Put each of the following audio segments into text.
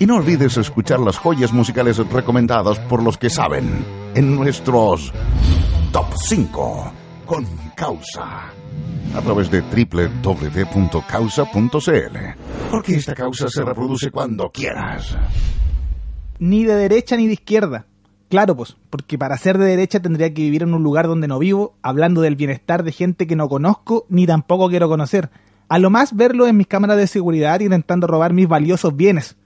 Y no olvides escuchar las joyas musicales recomendadas por los que saben en nuestros Top 5 con Causa. A través de www.causa.cl. Porque esta causa se reproduce cuando quieras. Ni de derecha ni de izquierda. Claro, pues, porque para ser de derecha tendría que vivir en un lugar donde no vivo, hablando del bienestar de gente que no conozco ni tampoco quiero conocer. A lo más verlo en mis cámaras de seguridad intentando robar mis valiosos bienes.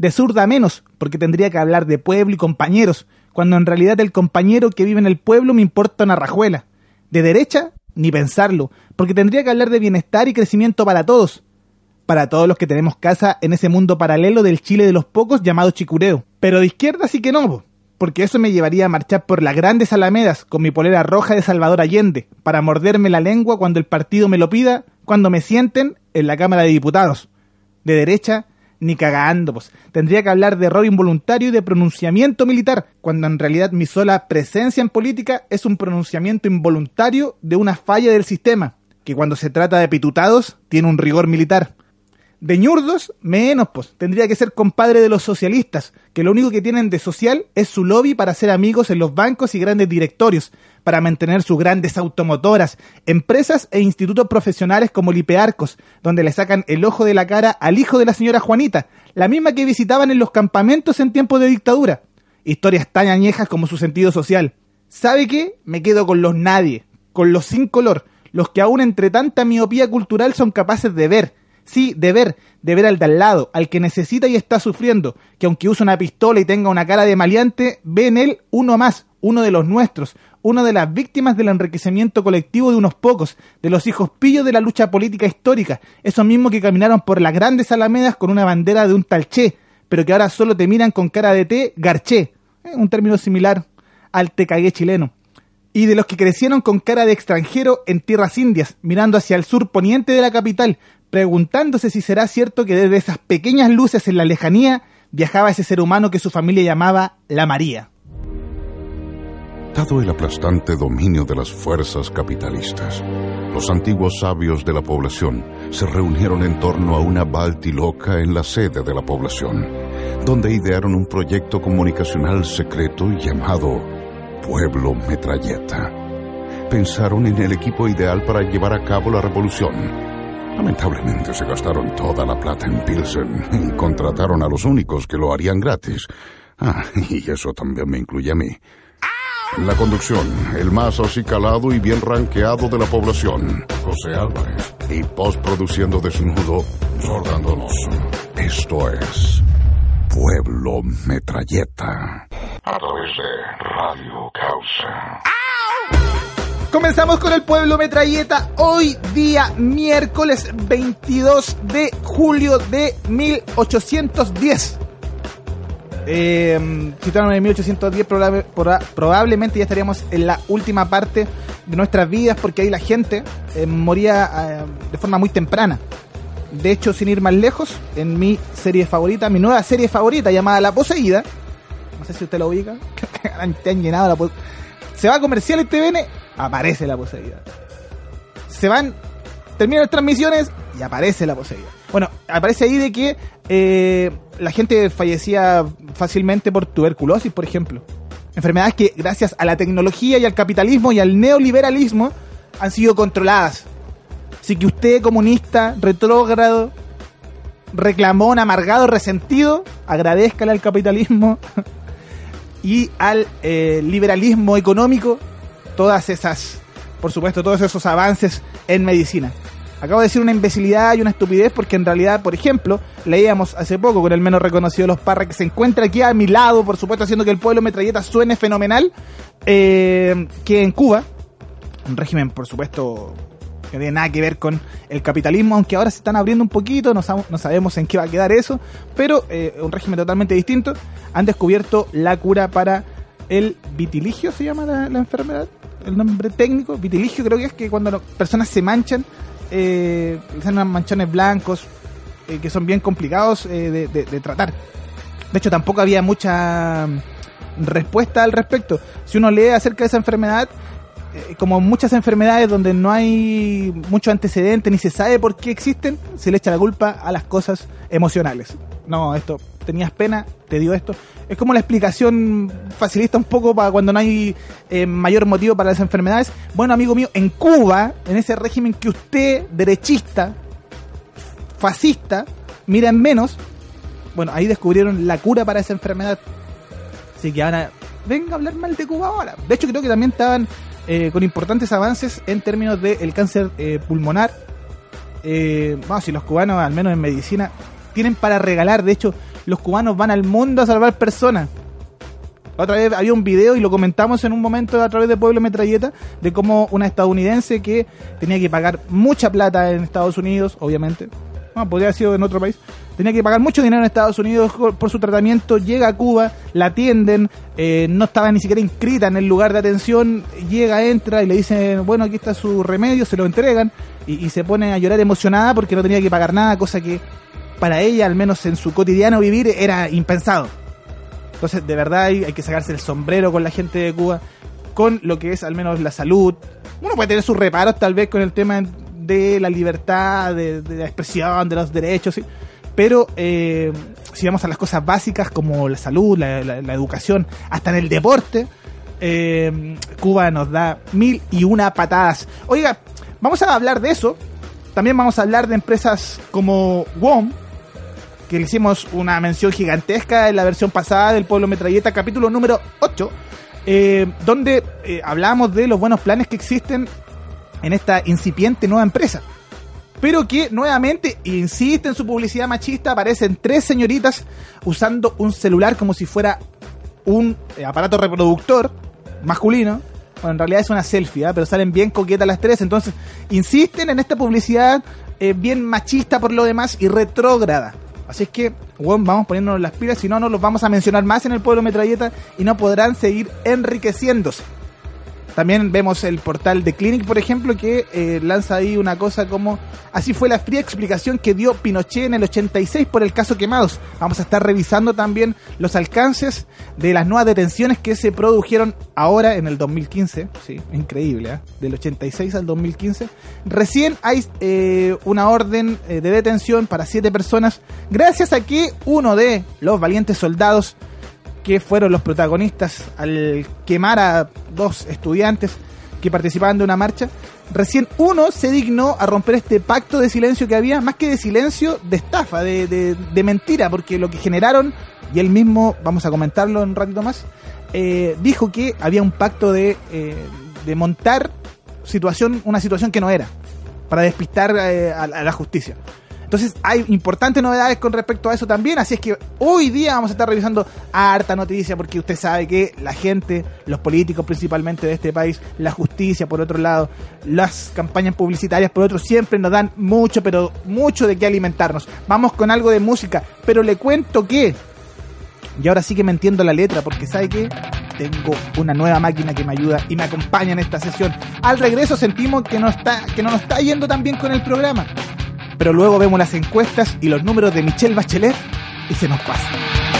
De zurda menos, porque tendría que hablar de pueblo y compañeros, cuando en realidad el compañero que vive en el pueblo me importa una rajuela. De derecha, ni pensarlo, porque tendría que hablar de bienestar y crecimiento para todos. Para todos los que tenemos casa en ese mundo paralelo del Chile de los pocos llamado Chicureo. Pero de izquierda sí que no, porque eso me llevaría a marchar por las grandes alamedas con mi polera roja de Salvador Allende, para morderme la lengua cuando el partido me lo pida, cuando me sienten en la Cámara de Diputados. De derecha, ni cagando, pues. Tendría que hablar de error involuntario y de pronunciamiento militar, cuando en realidad mi sola presencia en política es un pronunciamiento involuntario de una falla del sistema, que cuando se trata de pitutados tiene un rigor militar. De ñurdos, menos, pues. Tendría que ser compadre de los socialistas, que lo único que tienen de social es su lobby para ser amigos en los bancos y grandes directorios, para mantener sus grandes automotoras, empresas e institutos profesionales como Lipearcos, donde le sacan el ojo de la cara al hijo de la señora Juanita, la misma que visitaban en los campamentos en tiempos de dictadura. Historias tan añejas como su sentido social. ¿Sabe qué? Me quedo con los nadie, con los sin color, los que aún entre tanta miopía cultural son capaces de ver, Sí, de ver, de ver al de al lado, al que necesita y está sufriendo, que aunque use una pistola y tenga una cara de maleante, ve en él uno más, uno de los nuestros, una de las víctimas del enriquecimiento colectivo de unos pocos, de los hijos pillos de la lucha política histórica, esos mismos que caminaron por las grandes alamedas con una bandera de un talché, pero que ahora solo te miran con cara de té, garché, eh, un término similar al te cagué chileno y de los que crecieron con cara de extranjero en tierras indias, mirando hacia el sur poniente de la capital, preguntándose si será cierto que desde esas pequeñas luces en la lejanía viajaba ese ser humano que su familia llamaba la María. Dado el aplastante dominio de las fuerzas capitalistas, los antiguos sabios de la población se reunieron en torno a una baltiloca en la sede de la población, donde idearon un proyecto comunicacional secreto llamado Pueblo Metralleta. Pensaron en el equipo ideal para llevar a cabo la revolución Lamentablemente se gastaron toda la plata en Pilsen y contrataron a los únicos que lo harían gratis. Ah, y eso también me incluye a mí. En la conducción, el más acicalado y bien ranqueado de la población, José Álvarez. Y postproduciendo desnudo, Jordan Donoso. Esto es Pueblo Metralleta. A través de Radio Causa. Comenzamos con el pueblo metralleta hoy día miércoles 22 de julio de 1810. Eh, si en 1810 probablemente ya estaríamos en la última parte de nuestras vidas porque ahí la gente eh, moría eh, de forma muy temprana. De hecho, sin ir más lejos, en mi serie favorita, mi nueva serie favorita llamada La Poseída, no sé si usted lo ubica, te han llenado la Se va a comercial en TVN aparece la poseída. Se van, terminan las transmisiones y aparece la poseída. Bueno, aparece ahí de que eh, la gente fallecía fácilmente por tuberculosis, por ejemplo. Enfermedades que gracias a la tecnología y al capitalismo y al neoliberalismo han sido controladas. Así que usted, comunista, retrógrado, reclamón, amargado, resentido, agradezcale al capitalismo y al eh, liberalismo económico todas esas, por supuesto, todos esos avances en medicina. Acabo de decir una imbecilidad y una estupidez porque en realidad, por ejemplo, leíamos hace poco con el menos reconocido de los Parra que se encuentra aquí a mi lado, por supuesto, haciendo que el pueblo metralleta suene fenomenal, eh, que en Cuba, un régimen, por supuesto, que no tiene nada que ver con el capitalismo, aunque ahora se están abriendo un poquito, no, sab- no sabemos en qué va a quedar eso, pero eh, un régimen totalmente distinto. Han descubierto la cura para el vitiligio, se llama la, enfermedad, el nombre técnico, vitiligio creo que es que cuando las personas se manchan, eh, unos manchones blancos, eh, que son bien complicados eh, de, de- de tratar. De hecho, tampoco había mucha mm, respuesta al respecto. Si uno lee acerca de esa enfermedad, eh, como muchas enfermedades donde no hay mucho antecedente ni se sabe por qué existen, se le echa la culpa a las cosas emocionales. No, esto, tenías pena, te dio esto. Es como la explicación facilista un poco para cuando no hay eh, mayor motivo para las enfermedades. Bueno, amigo mío, en Cuba, en ese régimen que usted, derechista, fascista, mira en menos, bueno, ahí descubrieron la cura para esa enfermedad. Así que ahora, venga a hablar mal de Cuba ahora. De hecho, creo que también estaban eh, con importantes avances en términos del cáncer eh, pulmonar. Eh, vamos, si los cubanos, al menos en medicina, tienen para regalar. De hecho, los cubanos van al mundo a salvar personas. Otra vez había un video y lo comentamos en un momento a través de Pueblo Metralleta de cómo una estadounidense que tenía que pagar mucha plata en Estados Unidos, obviamente, no, podría haber sido en otro país, tenía que pagar mucho dinero en Estados Unidos por su tratamiento, llega a Cuba, la atienden, eh, no estaba ni siquiera inscrita en el lugar de atención, llega, entra y le dicen, bueno, aquí está su remedio, se lo entregan y se pone a llorar emocionada porque no tenía que pagar nada, cosa que para ella, al menos en su cotidiano vivir, era impensado. Entonces, de verdad hay, que sacarse el sombrero con la gente de Cuba, con lo que es al menos la salud. Uno puede tener sus reparos tal vez con el tema de la libertad, de, la expresión, de los derechos, ¿sí? pero eh, si vamos a las cosas básicas como la salud, la educación, hasta en el deporte, eh, Cuba nos da mil y una patadas. Oiga, vamos a hablar de eso. También vamos a hablar de empresas como WOM, que le hicimos una mención gigantesca en la versión pasada del Pueblo Metralleta, capítulo número 8, eh, donde eh, hablamos de los buenos planes que existen en esta incipiente nueva empresa. Pero que nuevamente insiste en su publicidad machista, aparecen tres señoritas usando un celular como si fuera un eh, aparato reproductor masculino. Bueno, en realidad es una selfie, ¿ah? pero salen bien coquetas las tres. Entonces, insisten en esta publicidad eh, bien machista por lo demás y retrógrada. Así es que, bueno, vamos poniéndonos las pilas, si no, no los vamos a mencionar más en el pueblo metralleta y no podrán seguir enriqueciéndose. También vemos el portal de Clinic, por ejemplo, que eh, lanza ahí una cosa como así fue la fría explicación que dio Pinochet en el 86 por el caso Quemados. Vamos a estar revisando también los alcances de las nuevas detenciones que se produjeron ahora en el 2015. Sí, increíble, ¿eh? Del 86 al 2015. Recién hay eh, una orden eh, de detención para siete personas gracias a que uno de los valientes soldados que fueron los protagonistas al quemar a dos estudiantes que participaban de una marcha, recién uno se dignó a romper este pacto de silencio que había, más que de silencio, de estafa, de, de- de mentira, porque lo que generaron, y él mismo, vamos a comentarlo en un ratito más, eh, dijo que había un pacto de, eh, de montar situación, una situación que no era, para despistar eh, a, a la justicia. Entonces hay importantes novedades con respecto a eso también, así es que hoy día vamos a estar revisando harta noticia porque usted sabe que la gente, los políticos principalmente de este país, la justicia por otro lado, las campañas publicitarias por otro, siempre nos dan mucho, pero mucho de qué alimentarnos. Vamos con algo de música, pero le cuento que, y ahora sí que me entiendo la letra porque sabe que tengo una nueva máquina que me ayuda y me acompaña en esta sesión. Al regreso sentimos que no está, que no nos está yendo tan bien con el programa pero luego vemos las encuestas y los números de Michelle Bachelet y se nos pasa.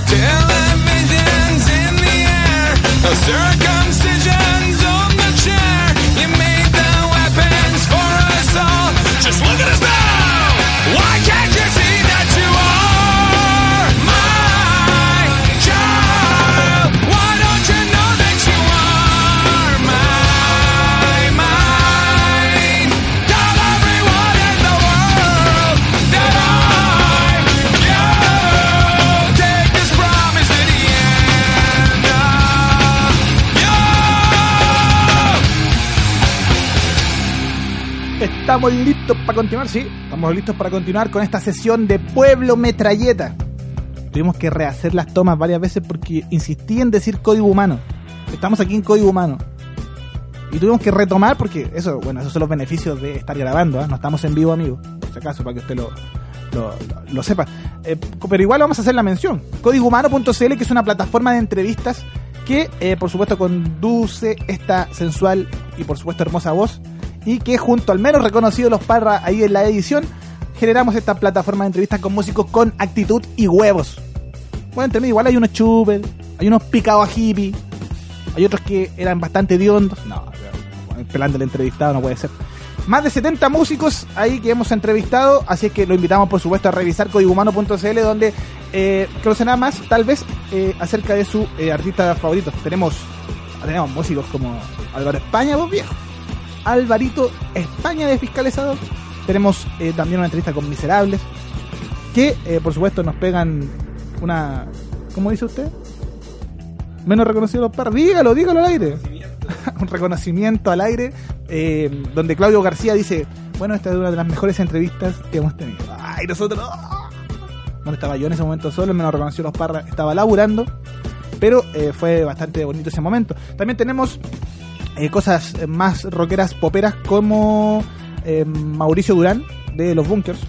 hotel. Estamos listos para continuar, sí. Estamos listos para continuar con esta sesión de Pueblo Metralleta. Tuvimos que rehacer las tomas varias veces porque insistí en decir código humano. Estamos aquí en código humano. Y tuvimos que retomar porque eso, bueno, esos son los beneficios de estar grabando, ¿ah? No estamos en vivo, amigo. Por si acaso, para que usted lo, lo, sepa. Eh, pero igual vamos a hacer la mención. Códigohumano.cl, que es una plataforma de entrevistas que, eh, por supuesto, conduce esta sensual y, por supuesto, hermosa voz. Y que junto al menos reconocido los Parra ahí en la edición, generamos esta plataforma de entrevistas con músicos con actitud y huevos. Bueno, entre medio igual hay unos chupes, hay unos picados a hippie, hay otros que eran bastante hediondos. No, pelando el entrevistado no puede ser. Más de 70 músicos ahí que hemos entrevistado, así es que lo invitamos por supuesto a revisar códigohumano.cl donde eh, conocerá más tal vez eh, acerca de su eh, artista favorito. Tenemos, tenemos músicos como Álvaro España, vos viejo. Alvarito España de Fiscalizador. Tenemos eh, también una entrevista con Miserables, que eh, por supuesto nos pegan una... ¿Cómo dice usted? Menos reconocido los par. Dígalo, dígalo al aire. un reconocimiento al aire, eh, donde Claudio García dice, bueno, esta es una de las mejores entrevistas que hemos tenido. Ay, nosotros... ¡ah! Bueno, estaba yo en ese momento solo, menos reconoció los parras, estaba laburando, pero fue bastante bonito ese momento. También tenemos eh, cosas más rockeras, poperas, como eh, Mauricio Durán, de Los Bunkers,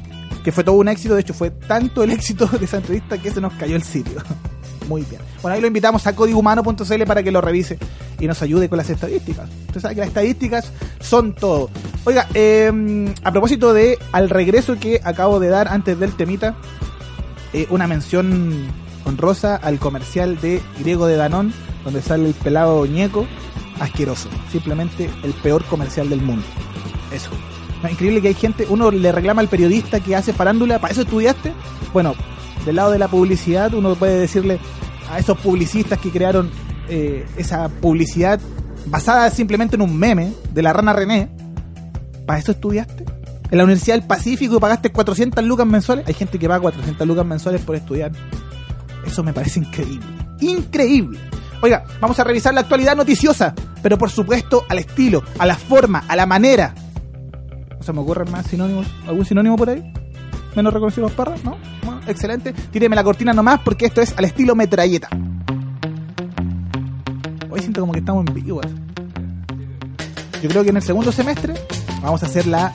que fue todo un éxito, de hecho fue tanto el éxito de esa entrevista que se nos cayó el sitio. Muy bien. Bueno, ahí lo invitamos a códigohumano.cl para que lo revise y nos ayude con las estadísticas. Usted sabe que las estadísticas son todo. Oiga, eh, a propósito de al regreso que acabo de dar antes del temita, eh, una mención honrosa al comercial de Griego de Danón, donde sale el pelado ñeco, asqueroso. Simplemente el peor comercial del mundo. Eso. Increíble que hay gente, uno le reclama al periodista que hace farándula, ¿para eso estudiaste? Bueno, del lado de la publicidad, uno puede decirle a esos publicistas que crearon eh, esa publicidad basada simplemente en un meme de la rana René, ¿para eso estudiaste? En la Universidad del Pacífico pagaste 400 lucas mensuales. Hay gente que paga 400 lucas mensuales por estudiar. Eso me parece increíble. Increíble. Oiga, vamos a revisar la actualidad noticiosa, pero por supuesto al estilo, a la forma, a la manera. ¿No se me ocurren más sinónimos? ¿Algún sinónimo por ahí? ¿Menos reconocidos parras? ¿No? Bueno, excelente. Tíreme la cortina nomás porque esto es al estilo metralleta. Hoy siento como que estamos en vivo. Yo creo que en el segundo semestre vamos a hacer la-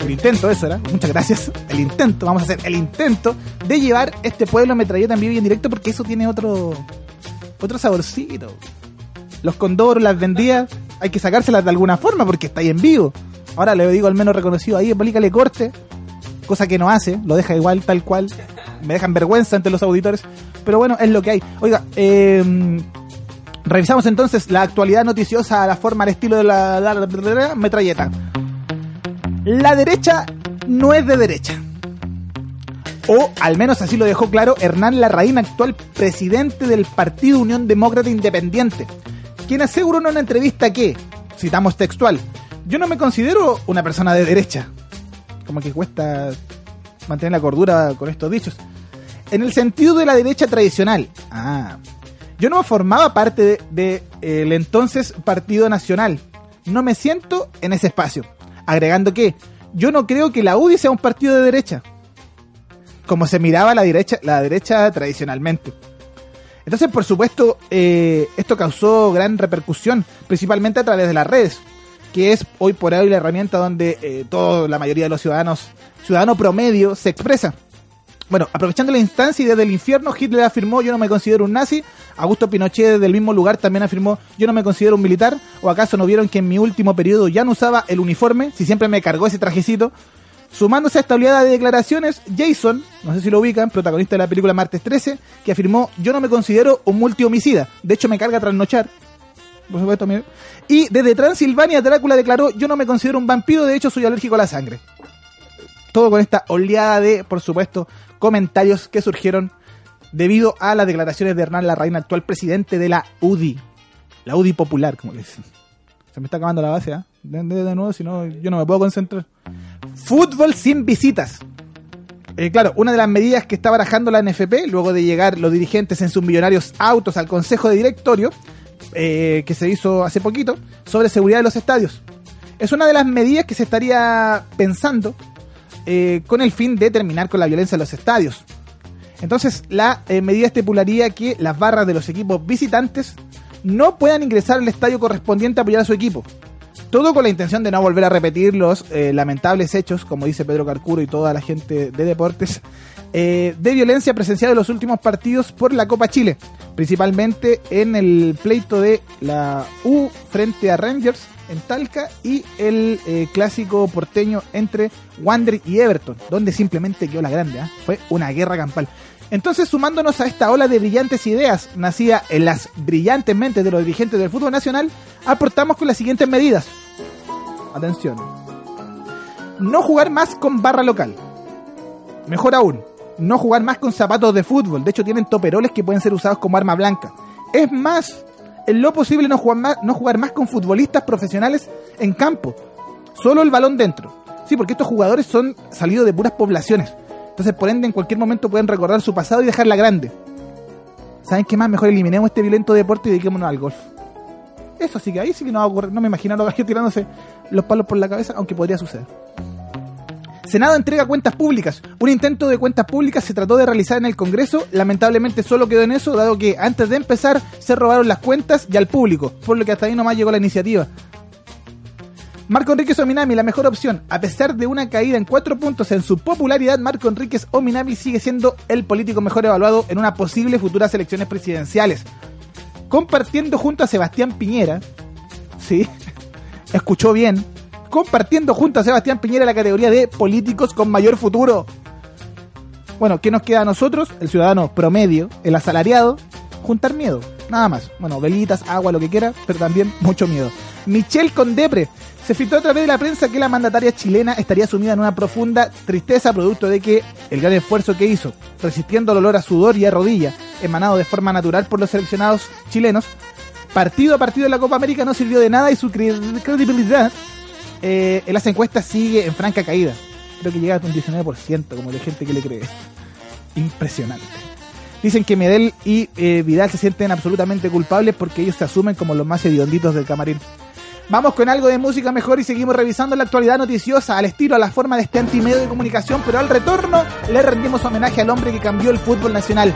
el intento, eso era. Muchas gracias. El intento, vamos a hacer el intento de llevar este pueblo metralleta en vivo y en directo porque eso tiene otro otro saborcito. Los condoros, las vendidas, hay que sacárselas de alguna forma porque está ahí en vivo. Ahora le digo al menos reconocido ahí, le corte, cosa que no hace, lo deja igual, tal cual. Me dejan vergüenza ante los auditores. Pero bueno, es lo que hay. Oiga, eh, revisamos entonces la actualidad noticiosa la forma, al estilo de la- la- la- la metralleta. La derecha no es de derecha. O al menos así lo dejó claro Hernán Larraín, actual presidente del Partido Unión Demócrata Independiente, quien aseguró en una entrevista que, citamos textual, yo no me considero una persona de derecha. Como que cuesta mantener la cordura con estos dichos. En el sentido de la derecha tradicional. Ah. Yo no formaba parte de, de, entonces Partido Nacional. No me siento en ese espacio. Agregando que yo no creo que la UDI sea un partido de derecha. Como se miraba la derecha, la derecha tradicionalmente. Entonces, por supuesto, eh, esto causó gran repercusión, principalmente a través de las redes, que es hoy por hoy la herramienta donde eh, la mayoría de los ciudadanos, ciudadano promedio, se expresa. Bueno, aprovechando la instancia y desde el infierno, Hitler afirmó yo no me considero un nazi, Augusto Pinochet desde el mismo lugar también afirmó yo no me considero un militar, o acaso no vieron que en mi último periodo ya no usaba el uniforme, si siempre me cargó ese trajecito. Sumándose a esta oleada de declaraciones, Jason, no sé si lo ubican, protagonista de la película Martes 13, que afirmó yo no me considero un multihomicida, de hecho me carga trasnochar. Por supuesto, mire. Y desde Transilvania, Drácula declaró yo no me considero un vampiro, de hecho soy alérgico a la sangre todo con esta oleada de, por supuesto, comentarios que surgieron debido a las declaraciones de Hernán Larraín, actual presidente de la UDI. La UDI popular, como le dicen. Se me está acabando la base, ¿ah? De, de- de nuevo, si no, yo no me puedo concentrar. Fútbol sin visitas. Eh, claro, una de las medidas que está barajando la NFP, luego de llegar los dirigentes en sus millonarios autos al Consejo de Directorio, eh, que se hizo hace poquito, sobre seguridad de los estadios. Es una de las medidas que se estaría pensando eh, con el fin de terminar con la violencia en los estadios. Entonces, la eh, medida estipularía que las barras de los equipos visitantes no puedan ingresar al estadio correspondiente a apoyar a su equipo. Todo con la intención de no volver a repetir los eh, lamentables hechos, como dice Pedro Carcuro y toda la gente de deportes, de violencia presenciada en los últimos partidos por la Copa Chile, principalmente en el pleito de la U frente a Rangers en Talca y el eh, clásico porteño entre Wander y Everton, donde simplemente quedó la grande, ¿ah? fue una guerra campal. Entonces, sumándonos a esta ola de brillantes ideas, nacida en las brillantes mentes de los dirigentes del fútbol nacional, aportamos con las siguientes medidas. Atención. No jugar más con barra local. Mejor aún, no jugar más con zapatos de fútbol. De hecho, tienen toperoles que pueden ser usados como arma blanca. Es más, en lo posible no jugar más, no jugar más con futbolistas profesionales en campo. Solo el balón dentro. Sí, porque estos jugadores son salidos de puras poblaciones. Entonces, por ende, en cualquier momento pueden recordar su pasado y dejarla grande. ¿Saben qué más? Mejor eliminemos este violento deporte y dediquémonos al golf. Eso sí que ahí sí que no va a ocurrir. No me imagino a los gallos tirándose los palos por la cabeza, aunque podría suceder. Senado entrega cuentas públicas. Un intento de cuentas públicas se trató de realizar en el Congreso. Lamentablemente solo quedó en eso, dado que antes de empezar se robaron las cuentas y al público, por lo que hasta ahí nomás llegó la iniciativa. Marco Enríquez Ominami, la mejor opción. A pesar de una caída en cuatro puntos en su popularidad, Marco Enríquez Ominami sigue siendo el político mejor evaluado en una posible futuras elecciones presidenciales. Compartiendo junto a Sebastián Piñera, sí, escuchó bien, compartiendo junto a Sebastián Piñera la categoría de políticos con mayor futuro. Bueno, ¿qué nos queda a nosotros? El ciudadano promedio, el asalariado, juntar miedo, nada más. Bueno, velitas, agua, lo que quiera, pero también mucho miedo. Michelle Condepre. Se filtró a través de la prensa que la mandataria chilena estaría sumida en una profunda tristeza producto de que el gran esfuerzo que hizo, resistiendo el olor a sudor y a rodilla, emanado de forma natural por los seleccionados chilenos, partido a partido de la Copa América no sirvió de nada y su cre- credibilidad eh, en las encuestas sigue en franca caída. Creo que llega a un 19%, como de gente que le cree. Impresionante. Dicen que Medel y eh, Vidal se sienten absolutamente culpables porque ellos se asumen como los más hedionditos del camarín. Vamos con algo de música mejor y seguimos revisando la actualidad noticiosa al estilo, a la forma de este antimedio de comunicación, pero al retorno le rendimos homenaje al hombre que cambió el fútbol nacional.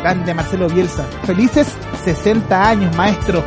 Grande Marcelo Bielsa. Felices 60 años, maestro.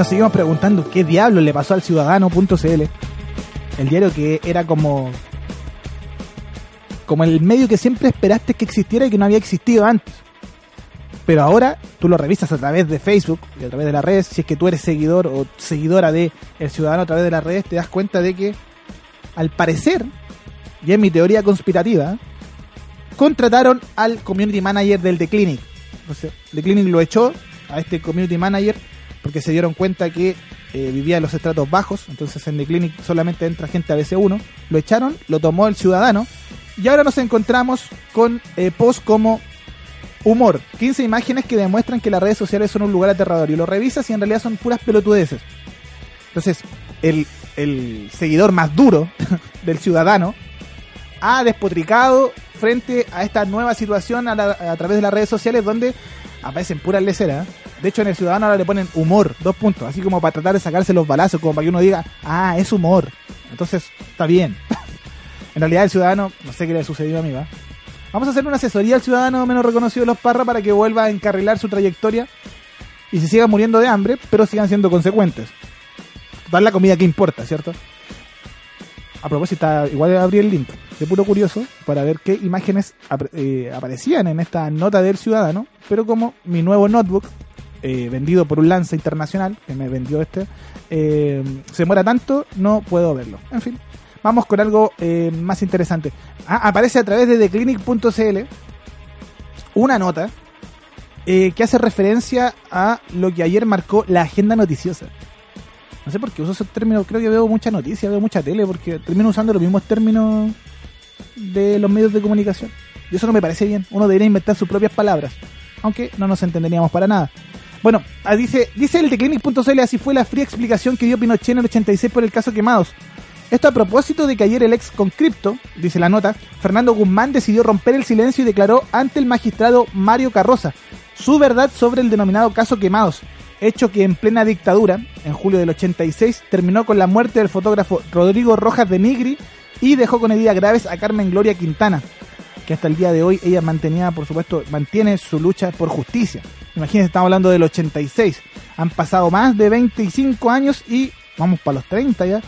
Nos seguimos preguntando qué diablo le pasó al ciudadano.cl, el diario que era como como el medio que siempre esperaste que existiera y que no había existido antes. Pero ahora tú lo revisas a través de Facebook y a través de las redes, si es que tú eres seguidor o seguidora de El Ciudadano a través de las redes, te das cuenta de que al parecer, y es mi teoría conspirativa, contrataron al community manager del The Clinic. Entonces, The Clinic lo echó a este community manager porque se dieron cuenta que eh, vivía en los estratos bajos, entonces en The Clinic solamente entra gente a BC1, lo echaron, lo tomó el ciudadano, y ahora nos encontramos con eh, posts como humor, 15 imágenes que demuestran que las redes sociales son un lugar aterrador, y lo revisas y en realidad son puras pelotudeces. Entonces, el, el seguidor más duro del ciudadano ha despotricado frente a esta nueva situación a través de las redes sociales donde aparecen puras leceras. De hecho, en el ciudadano ahora le ponen humor, dos puntos, así como para tratar de sacarse los balazos, como para que uno diga, ah, es humor. Entonces, está bien. en realidad, el ciudadano, no sé qué le ha sucedido a mí, ¿va? Vamos a hacer una asesoría al ciudadano menos reconocido de los Parra para que vuelva a encarrilar su trayectoria y se siga muriendo de hambre, pero sigan siendo consecuentes. Dar la comida que importa, ¿cierto? A propósito, igual abrí el link de puro curioso para ver qué imágenes eh, aparecían en esta nota del ciudadano, pero como mi nuevo notebook, eh, vendido por un lance internacional, que me vendió este, eh, se demora tanto, no puedo verlo. En fin, vamos con algo eh, más interesante. Ah, aparece a través de theclinic.cl una nota que hace referencia a lo que ayer marcó la agenda noticiosa. No sé por qué uso esos términos, creo que veo mucha noticia, veo mucha tele, porque termino usando los mismos términos de los medios de comunicación. Y eso no me parece bien. Uno debería inventar sus propias palabras, aunque no nos entenderíamos para nada. Bueno, ah, dice, dice el Teclinic.cl, así fue la fría explicación que dio Pinochet en el 86 por el caso Quemados. Esto a propósito de que ayer el ex concripto, dice la nota, Fernando Guzmán decidió romper el silencio y declaró ante el magistrado Mario Carroza su verdad sobre el denominado caso Quemados, hecho que en plena dictadura, en julio del 86, terminó con la muerte del fotógrafo Rodrigo Rojas de Nigri y dejó con heridas graves a Carmen Gloria Quintana, que hasta el día de hoy ella mantenía, por supuesto, mantiene su lucha por justicia. Imagínense, estamos hablando del 86. Han pasado más de 25 años y vamos para los 30 ya.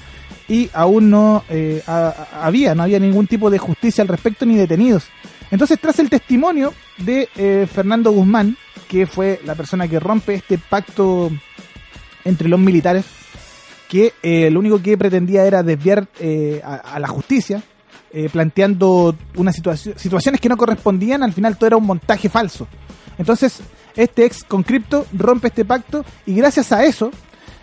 Y aún no eh, ha- ha- había, no había ningún tipo de justicia al respecto ni detenidos. Entonces, tras el testimonio de eh, Fernando Guzmán, que fue la persona que rompe este pacto entre los militares, que eh, lo único que pretendía era desviar eh, a, la justicia, eh, planteando una situación, situaciones que no correspondían, al final todo era un montaje falso. Entonces, este ex concripto rompe este pacto y gracias a eso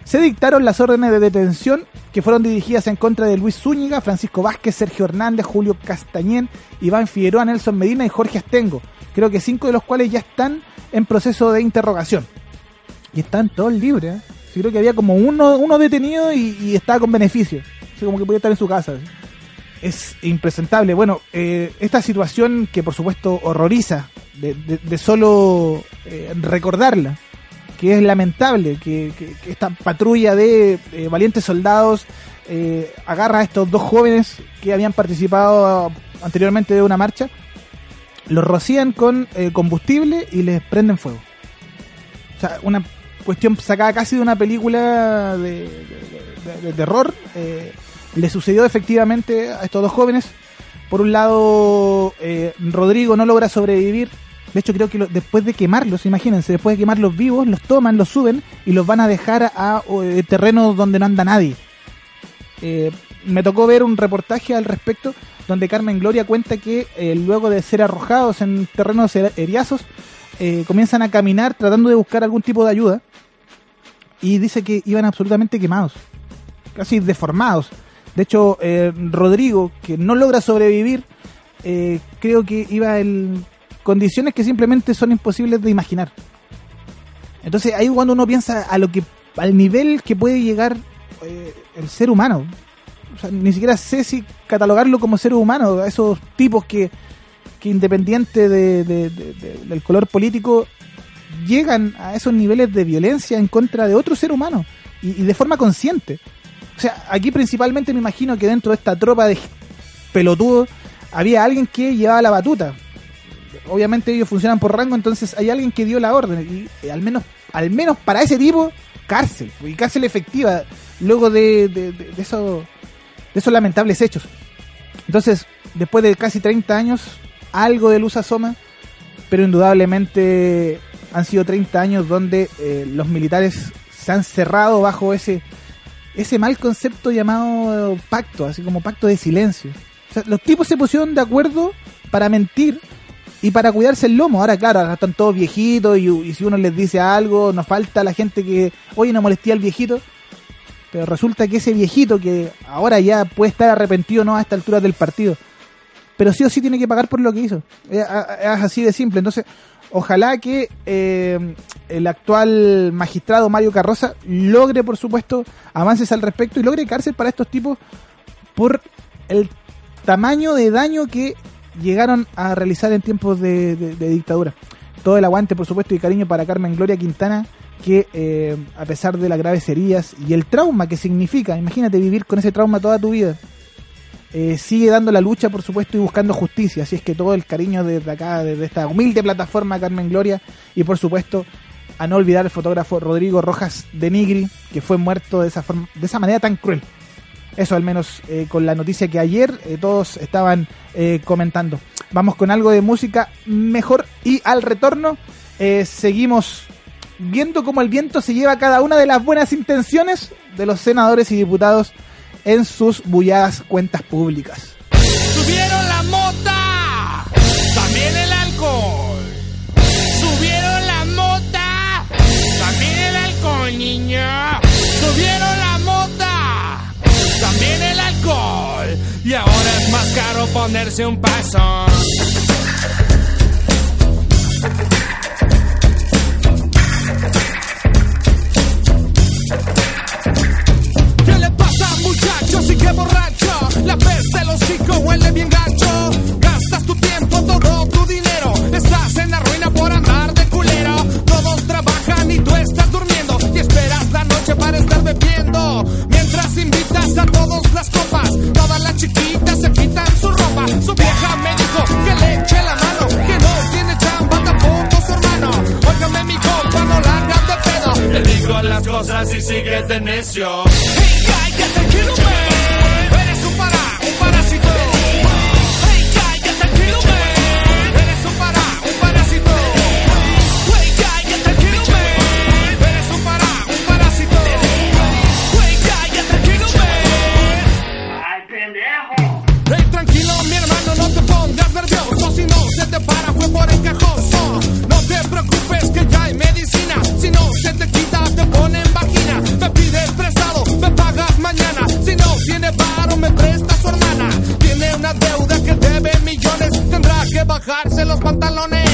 se dictaron las órdenes de detención que fueron dirigidas en contra de Luis Zúñiga, Francisco Vázquez, Sergio Hernández, Julio Castañén, Iván Figueroa, Nelson Medina y Jorge Astengo. Creo que cinco de los cuales ya están en proceso de interrogación. Y están todos libres. ¿eh? Creo que había como uno, uno detenido y, estaba con beneficio. Así como que podía estar en su casa. ¿sí? Es impresentable. Bueno, eh, esta situación que por supuesto horroriza de, de- de solo eh, recordarla, que es lamentable que, esta patrulla de eh, valientes soldados eh, agarra a estos dos jóvenes que habían participado anteriormente de una marcha, los rocían con eh, combustible y les prenden fuego. O sea, una cuestión sacada casi de una película de, de- terror. eh, le sucedió efectivamente a estos dos jóvenes. Por un lado, Rodrigo no logra sobrevivir. De hecho, creo que después de quemarlos, imagínense, después de quemarlos vivos, los toman, los suben y los van a dejar a, eh, terrenos donde no anda nadie. Eh, me tocó ver un reportaje al respecto donde Carmen Gloria cuenta que eh, luego de ser arrojados en terrenos heriazos, eh, comienzan a caminar tratando de buscar algún tipo de ayuda y dice que iban absolutamente quemados, casi deformados. De hecho, Rodrigo, que no logra sobrevivir, creo que iba en condiciones que simplemente son imposibles de imaginar. Entonces ahí cuando uno piensa a lo que al nivel que puede llegar eh, el ser humano. O sea, ni siquiera sé si catalogarlo como ser humano, esos tipos que, que independiente de- de- de- de- del color político llegan a esos niveles de violencia en contra de otro ser humano y, y de forma consciente. O sea, aquí principalmente me imagino que dentro de esta tropa de pelotudos había alguien que llevaba la batuta. Obviamente ellos funcionan por rango, entonces hay alguien que dio la orden y eh, al menos al menos para ese tipo cárcel y cárcel efectiva luego de, de, eso- de esos lamentables hechos. Entonces, después de casi 30 años, algo de luz asoma, pero indudablemente han sido 30 años donde eh, los militares se han cerrado bajo ese ese mal concepto llamado pacto, así como pacto de silencio. O sea, los tipos se pusieron de acuerdo para mentir y para cuidarse el lomo. Ahora, claro, están todos viejitos y, si uno les dice algo, nos falta la gente que, oye, no molesté al viejito. Pero resulta que ese viejito que ahora ya puede estar arrepentido no a esta altura del partido, pero sí o sí tiene que pagar por lo que hizo. Es, es así de simple. Entonces, ojalá que eh, el actual magistrado Mario Carroza logre, por supuesto, avances al respecto y logre cárcel para estos tipos por el tamaño de daño que llegaron a realizar en tiempos de, dictadura. Todo el aguante, por supuesto, y cariño para Carmen Gloria Quintana, que eh, a pesar de las graves heridas y el trauma que significa, imagínate vivir con ese trauma toda tu vida, eh, sigue dando la lucha, por supuesto, y buscando justicia. Así es que todo el cariño desde acá, desde esta humilde plataforma Carmen Gloria, y por supuesto, a no olvidar el fotógrafo Rodrigo Rojas de Nigri, que fue muerto de esa, forma, de esa manera tan cruel. Eso al menos eh, con la noticia que ayer eh, todos estaban eh, comentando. Vamos con algo de música mejor y al retorno seguimos viendo cómo el viento se lleva cada una de las buenas intenciones de los senadores y diputados en sus bulladas cuentas públicas. Subieron la mota, también el alcohol. Subieron la mota, también el alcohol, niña. Subieron y ahora es más caro ponerse un paso. ¿Qué le pasa muchacho? Sigue borracho, la peste los hocico huele bien gacho. Gastas tu tiempo, todo tu dinero, estás en la ruina por andar de culero. Todos trabajan y tú estás durmiendo y esperas la noche para estar bebiendo mientras invitas a todos las copas. Todas las chiquitas se quitan su ropa. Su vieja me dijo que le eche la mano, que no tiene chamba tampoco su hermano. Óigame mi compa, no la hagas de pedo. Te digo las cosas y sigue de necio. Hey, guy, deuda que debe millones. Tendrá que bajarse los pantalones.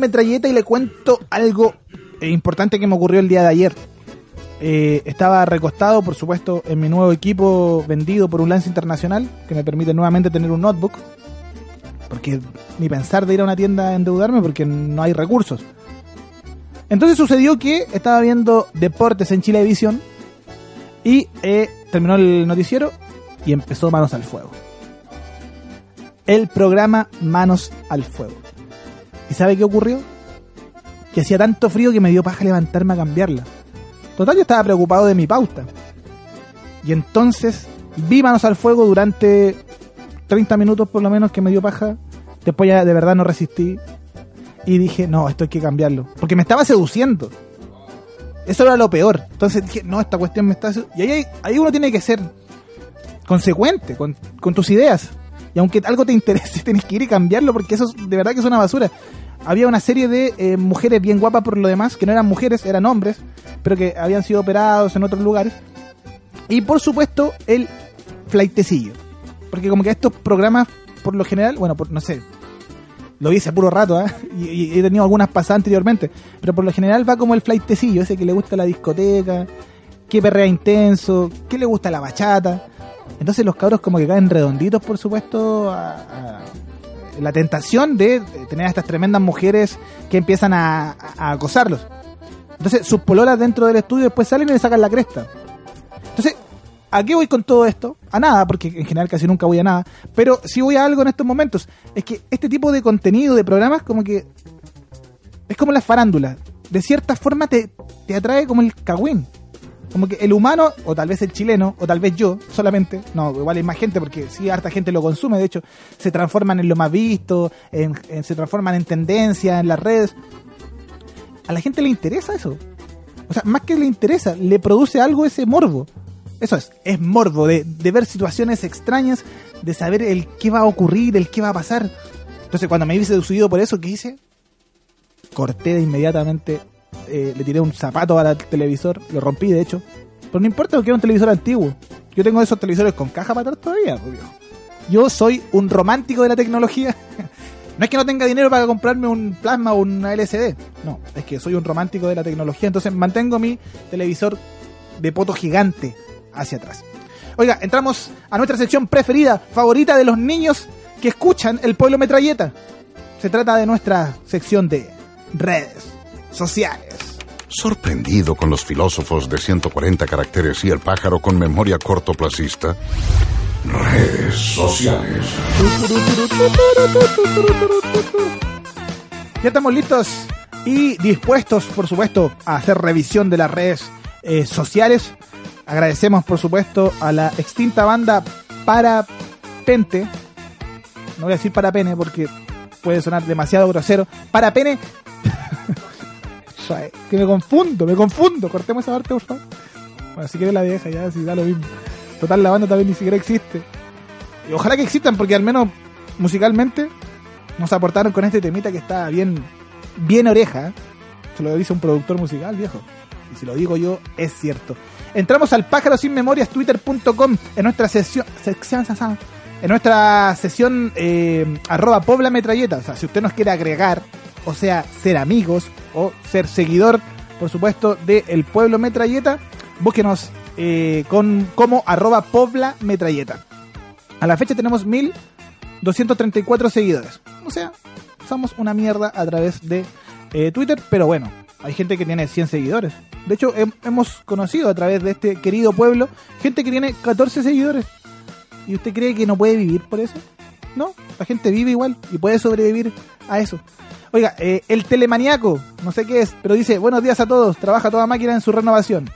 Metralleta y le cuento algo eh, importante que me ocurrió el día de ayer. Eh, estaba recostado, por supuesto, en mi nuevo equipo vendido por un lance internacional que me permite nuevamente tener un notebook. Porque ni pensar de ir a una tienda a endeudarme porque no hay recursos. Entonces sucedió que estaba viendo deportes en Chilevisión y eh, terminó el noticiero y empezó Manos al Fuego. El programa Manos al Fuego. ¿Y sabe qué ocurrió? Que hacía tanto frío que me dio paja levantarme a cambiarla. Total, yo estaba preocupado de mi pauta. Y entonces vi Manos al Fuego durante 30 minutos por lo menos que me dio paja. Después ya de verdad no resistí. Y dije, no, esto hay que cambiarlo. Porque me estaba seduciendo. Eso era lo peor. Entonces dije, no, esta cuestión me está... sedu-". Y ahí, ahí uno tiene que ser consecuente con, con tus ideas. Y aunque algo te interese, tienes que ir y cambiarlo porque eso es- de verdad que es una basura. Había una serie de eh, mujeres bien guapas por lo demás, que no eran mujeres, eran hombres, pero que habían sido operados en otros lugares. Y por supuesto, el flaitecillo. Porque como que estos programas, por lo general, bueno, por, no sé, lo vi hace puro rato, ¿ah? y, he tenido algunas pasadas anteriormente, pero por lo general va como el flaitecillo, ese que le gusta la discoteca, que perrea intenso, que le gusta la bachata. Entonces los cabros como que caen redonditos, por supuesto, a, a la tentación de tener a estas tremendas mujeres que empiezan a, acosarlos. Entonces sus pololas dentro del estudio después salen y le sacan la cresta. Entonces, ¿a qué voy con todo esto? A nada, porque en general casi nunca voy a nada. Pero si voy a algo en estos momentos. Es que este tipo de contenido, de programas, como que... Es como la farándula. De cierta forma te, te atrae como el cagüín. Como que el humano, o tal vez el chileno, o tal vez yo solamente, no, igual hay más gente porque sí, harta gente lo consume, de hecho, se transforman en lo más visto, se transforman en tendencia en las redes. A la gente le interesa eso. O sea, más que le interesa, le produce algo ese morbo. Eso es, es morbo de, de ver situaciones extrañas, de saber el qué va a ocurrir, el qué va a pasar. Entonces, cuando me vi seducido por eso, ¿qué hice? Corté de inmediatamente eh, le tiré un zapato al televisor, lo rompí de hecho. Pero no importa porque era un televisor antiguo. Yo tengo esos televisores con caja para atrás todavía, pues, viejo. Yo soy un romántico de la tecnología. No es que no tenga dinero para comprarme un plasma o una LCD. No, es que soy un romántico de la tecnología. Entonces mantengo mi televisor de poto gigante hacia atrás. Oiga, entramos a nuestra sección preferida, favorita de los niños que escuchan el pueblo metralleta. Se trata de nuestra sección de redes sociales. Sorprendido con los filósofos de 140 caracteres y el pájaro con memoria cortoplacista. Redes sociales. Ya estamos listos y dispuestos, por supuesto, a hacer revisión de las redes eh, sociales. Agradecemos, por supuesto, a la extinta banda Parapente. No voy a decir Parapene porque puede sonar demasiado grosero. Parapene. Que me confundo, me confundo. Cortemos esa parte, por favor. Bueno, si quieres la vieja, ya, si da lo mismo. Total, la banda también ni siquiera existe. Y ojalá que existan, porque al menos musicalmente nos aportaron con este temita que está bien, bien oreja. ¿eh? Se lo dice un productor musical, viejo. Y si lo digo yo, es cierto. Entramos al pájaro sin memorias twitter.com en nuestra sesión, sección, en nuestra sesión eh, arroba pobla metralleta. O sea, si usted nos quiere agregar, o sea, ser amigos o ser seguidor, por supuesto, de El Pueblo Metralleta, búsquenos eh, con como arroba pobla. A la fecha tenemos 1234 seguidores. O sea, somos una mierda a través de eh, Twitter, pero bueno, hay gente que tiene 100 seguidores. De hecho, hem- hemos conocido a través de este querido pueblo gente que tiene 14 seguidores. ¿Y usted cree que no puede vivir por eso? No, la gente vive igual y puede sobrevivir a eso. Oiga, eh, el telemaniaco, no sé qué es, pero dice, buenos días a todos, trabaja toda máquina en su renovación.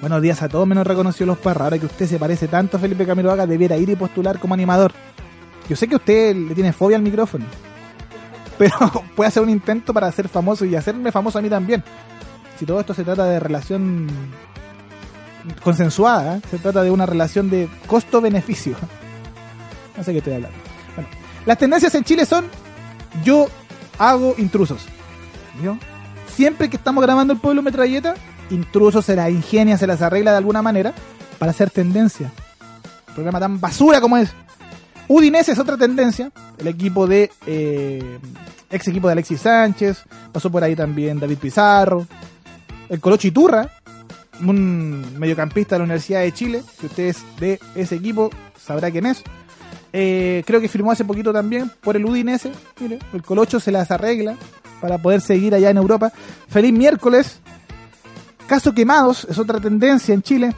Buenos días a todos, menos reconoció los parras. Ahora que usted se parece tanto a Felipe Camiroaga, debiera ir y postular como animador. Yo sé que usted le tiene fobia al micrófono, pero puede hacer un intento para ser famoso y hacerme famoso a mí también. Si todo esto se trata de relación consensuada, ¿eh? se trata de una relación de costo-beneficio. No sé qué estoy hablando. Bueno, las tendencias en Chile son yo hago intrusos. ¿Vio? Siempre que estamos grabando el pueblo metralleta, intrusos se las ingenia, se las arregla de alguna manera para hacer tendencia. Programa tan basura como es. Udinese es otra tendencia. El equipo de. eh, ex equipo de Alexis Sánchez. Pasó por ahí también David Pizarro. El Colocho Iturra. Un mediocampista de la Universidad de Chile. Si usted es de ese equipo, sabrá quién es. Eh, creo que firmó hace poquito también por el Udinese. Mire, el Colocho se las arregla para poder seguir allá en Europa. Feliz miércoles. Caso quemados es otra tendencia en Chile.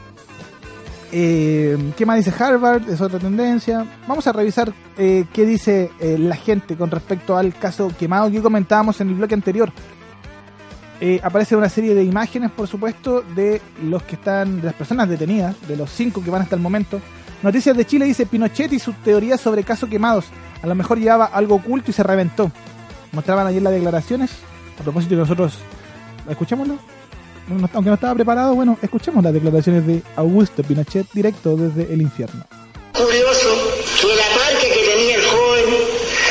Eh, ¿Qué más dice Harvard? Es otra tendencia. Vamos a revisar eh, qué dice eh, la gente con respecto al caso quemado que comentábamos en el bloque anterior. Eh, aparece una serie de imágenes, por supuesto, de los que están, de las personas detenidas, de los cinco que van hasta el momento. Noticias de Chile dice Pinochet y sus teorías sobre caso quemados. A lo mejor llevaba algo oculto y se reventó. Mostraban ayer las declaraciones. A propósito de nosotros, ¿escuchémoslo? No- aunque no estaba preparado, bueno, escuchemos las declaraciones de Augusto Pinochet directo desde el infierno. Curioso que la marca que tenía el joven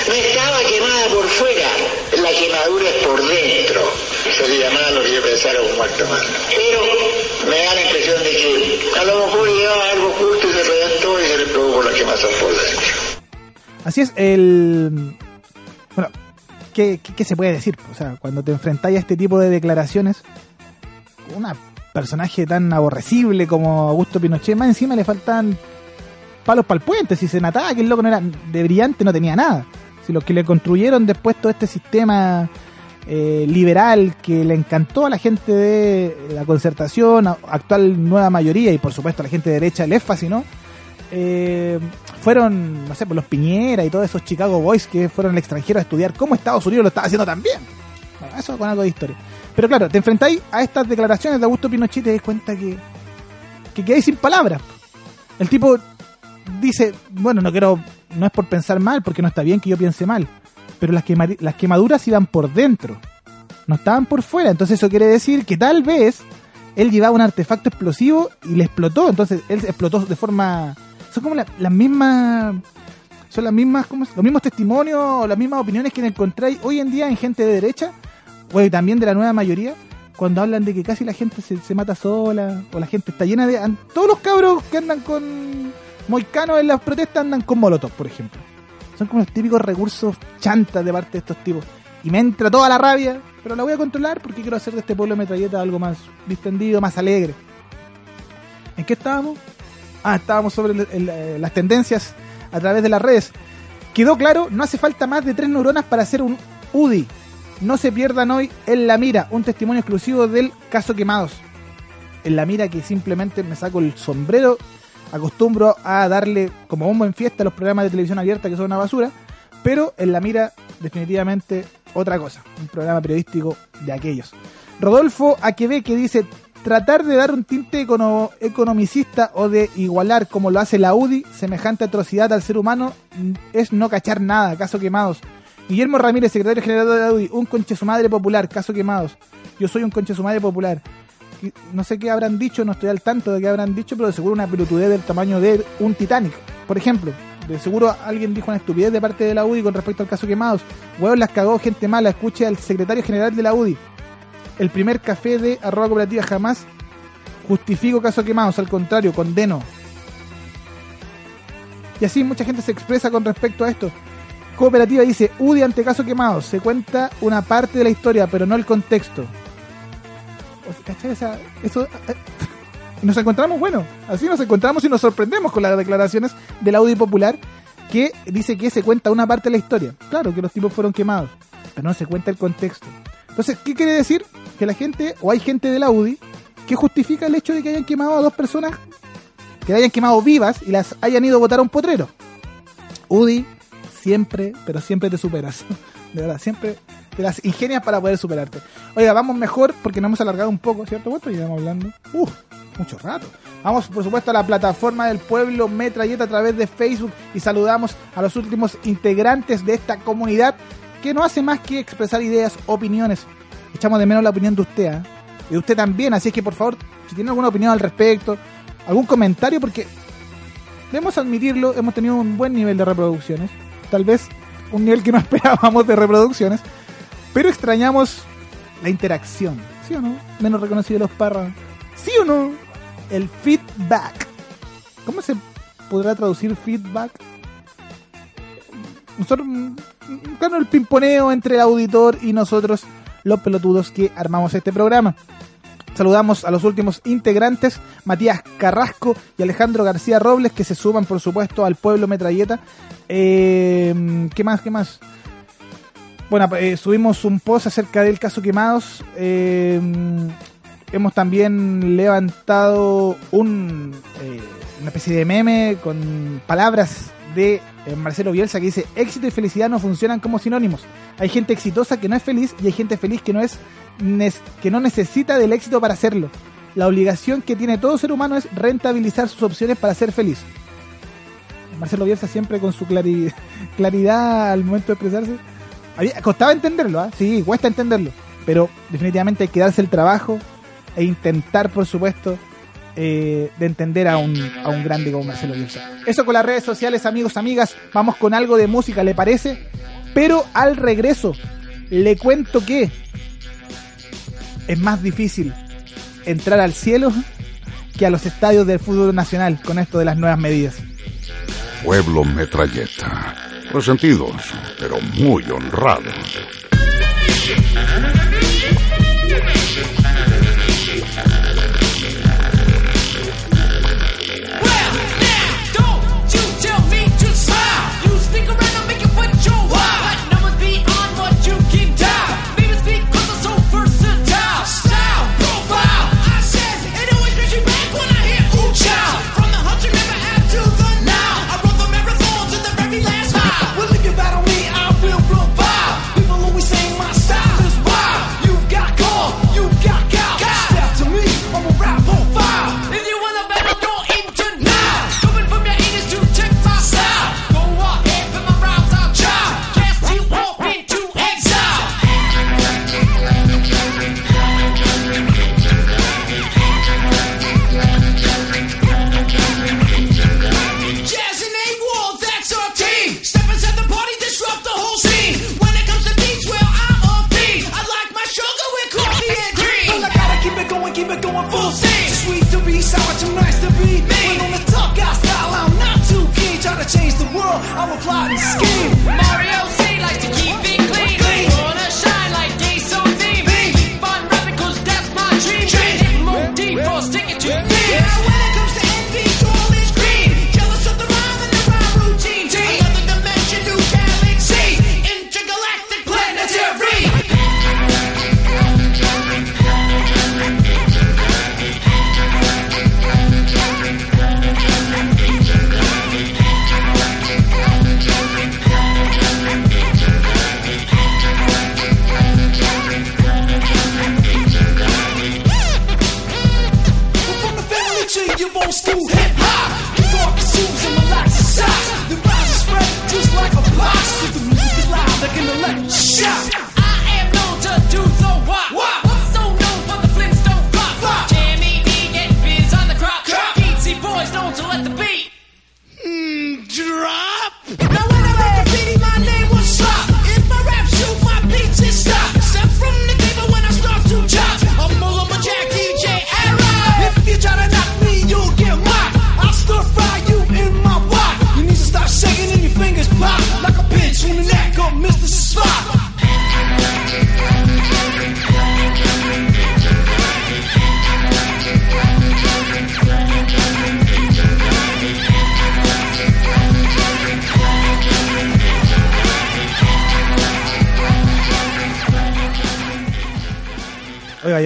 no estaba quemada por fuera, la quemadura es por dentro. Sería malo que yo pensara un muerto más. Pero me da la impresión de que a lo mejor llevaba algo oculto y se reventó y se le produjo la quemazón por. Así es, el. Bueno, ¿qué, qué, se puede decir? O sea, cuando te enfrentáis a este tipo de declaraciones, una personaje tan aborrecible como Augusto Pinochet, más encima le faltan palos para el puente. Si se notaba que el loco no era de brillante, no tenía nada. Si los que le construyeron después todo este sistema eh, liberal que le encantó a la gente de la concertación, actual nueva mayoría y por supuesto a la gente de derecha le fascinó, eh, fueron, no sé, por los Piñera y todos esos Chicago Boys que fueron al extranjero a estudiar cómo Estados Unidos lo estaba haciendo también. Bueno, eso con algo de historia. Pero claro, te enfrentáis a estas declaraciones de Augusto Pinochet y te das cuenta que, que quedáis sin palabras. El tipo dice, bueno, no quiero, no es por pensar mal, porque no está bien que yo piense mal, pero las quemaduras iban por dentro, no estaban por fuera. Entonces eso quiere decir que tal vez él llevaba un artefacto explosivo y le explotó. Entonces él explotó de forma... Son como la- las mismas... Son las mismas, ¿cómo es? los mismos testimonios o las mismas opiniones que encontráis hoy en día en gente de derecha y también de la nueva mayoría, cuando hablan de que casi la gente se, se mata sola, o la gente está llena de... Todos los cabros que andan con moicanos en las protestas andan con molotov, por ejemplo. Son como los típicos recursos chantas de parte de estos tipos. Y me entra toda la rabia, pero la voy a controlar porque quiero hacer de este pueblo metralleta algo más distendido, más alegre. ¿En qué estábamos? Ah, estábamos sobre eh, las tendencias a través de las redes. Quedó claro, no hace falta más de tres neuronas para hacer un UDI. No se pierdan hoy en La Mira, un testimonio exclusivo del caso Quemados. En La Mira que simplemente me saco el sombrero, acostumbro a darle como bombo en fiesta a los programas de televisión abierta que son una basura, pero en La Mira definitivamente otra cosa, un programa periodístico de aquellos. Rodolfo Aquebe que dice, tratar de dar un tinte econo- economicista o de igualar como lo hace la UDI, semejante atrocidad al ser humano, mm, es no cachar nada, caso quemados. Guillermo Ramírez, secretario general de la UDI, un conche su madre popular, caso quemados. Yo soy un conche su madre popular. No sé qué habrán dicho, no estoy al tanto de qué habrán dicho, pero de seguro una pelotudez del tamaño de un Titanic, por ejemplo. De seguro alguien dijo una estupidez de parte de la UDI con respecto al caso quemados. Huevos las cagó gente mala, escuche al secretario general de la UDI. El primer café de arroba cooperativa jamás justifico caso quemados, al contrario, condeno. Y así mucha gente se expresa con respecto a esto. Cooperativa dice, UDI ante caso quemados, se cuenta una parte de la historia, pero no el contexto. O sea, ¿cachai? Eso, eh, nos encontramos, bueno, así nos encontramos y nos sorprendemos con las declaraciones de la UDI Popular, que dice que se cuenta una parte de la historia. Claro que los tipos fueron quemados, pero no se cuenta el contexto. Entonces, ¿qué quiere decir? Que la gente, o hay gente de la UDI, que justifica el hecho de que hayan quemado a dos personas, que la hayan quemado vivas y las hayan ido a votar a un potrero. UDI, siempre, pero siempre te superas. De verdad, siempre te las ingenias para poder superarte. Oiga, vamos mejor porque nos hemos alargado un poco, ¿cierto? ¿Cuánto llevamos hablando? Uf, mucho rato. Vamos, por supuesto, a la plataforma del pueblo Metralleta a través de Facebook y saludamos a los últimos integrantes de esta comunidad que no hace más que expresar ideas, opiniones. Echamos de menos la opinión de usted, ¿ah? Y de usted también, así es que por favor, si tiene alguna opinión al respecto, algún comentario, porque debemos admitirlo, hemos tenido un buen nivel de reproducciones, tal vez un nivel que no esperábamos de reproducciones, pero extrañamos la interacción, ¿sí o no? Menos reconocido los parras, ¿sí o no? El feedback. ¿Cómo se podrá traducir feedback? Nosotros, mm, claro, el pimponeo entre el auditor y nosotros, los pelotudos que armamos este programa. Saludamos a los últimos integrantes, Matías Carrasco y Alejandro García Robles, que se suman, por supuesto, al pueblo Metralleta. Eh, ¿Qué más? ¿Qué más? Bueno, eh, subimos un post acerca del caso Quemados. Eh, hemos también levantado un, una especie de meme con palabras de Marcelo Bielsa que dice, éxito y felicidad no funcionan como sinónimos. Hay gente exitosa que no es feliz y hay gente feliz que no es que no necesita del éxito para hacerlo. La obligación que tiene todo ser humano es rentabilizar sus opciones para ser feliz. Marcelo Bielsa siempre con su clari- claridad al momento de expresarse. Costaba entenderlo, ¿ah? sí, cuesta entenderlo. Pero definitivamente hay que darse el trabajo e intentar, por supuesto, eh, de entender a un, a un grande como Marcelo Bielsa. Eso con las redes sociales, amigos, amigas. Vamos con algo de música, ¿le parece? Pero al regreso, le cuento que es más difícil entrar al cielo que a los estadios del fútbol nacional con esto de las nuevas medidas. Pueblo Metralleta. Resentidos, pero muy honrados. We're looking battle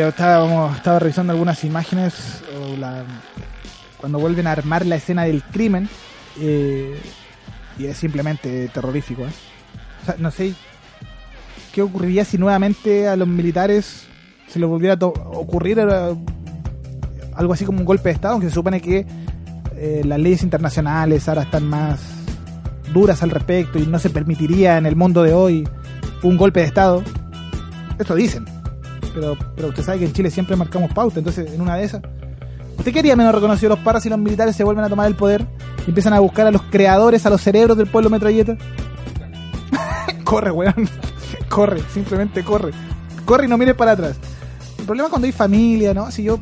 estaba revisando algunas imágenes cuando vuelven a armar la escena del crimen eh, y es simplemente terrorífico. ¿eh? No sé qué ocurriría si nuevamente a los militares se les volviera a ocurrir eh, algo así como un golpe de Estado, aunque se supone que las leyes internacionales ahora están más duras al respecto y no se permitiría en el mundo de hoy un golpe de Estado. Eso dicen pero, pero usted sabe que en Chile siempre marcamos pauta, entonces en una de esas. ¿Usted quería menos reconocido los parras si los militares se vuelven a tomar el poder y empiezan a buscar a los creadores, a los cerebros del pueblo metralleta? corre, weón. corre, simplemente corre. Corre y no mires para atrás. El problema es cuando hay familia, ¿no? Si yo,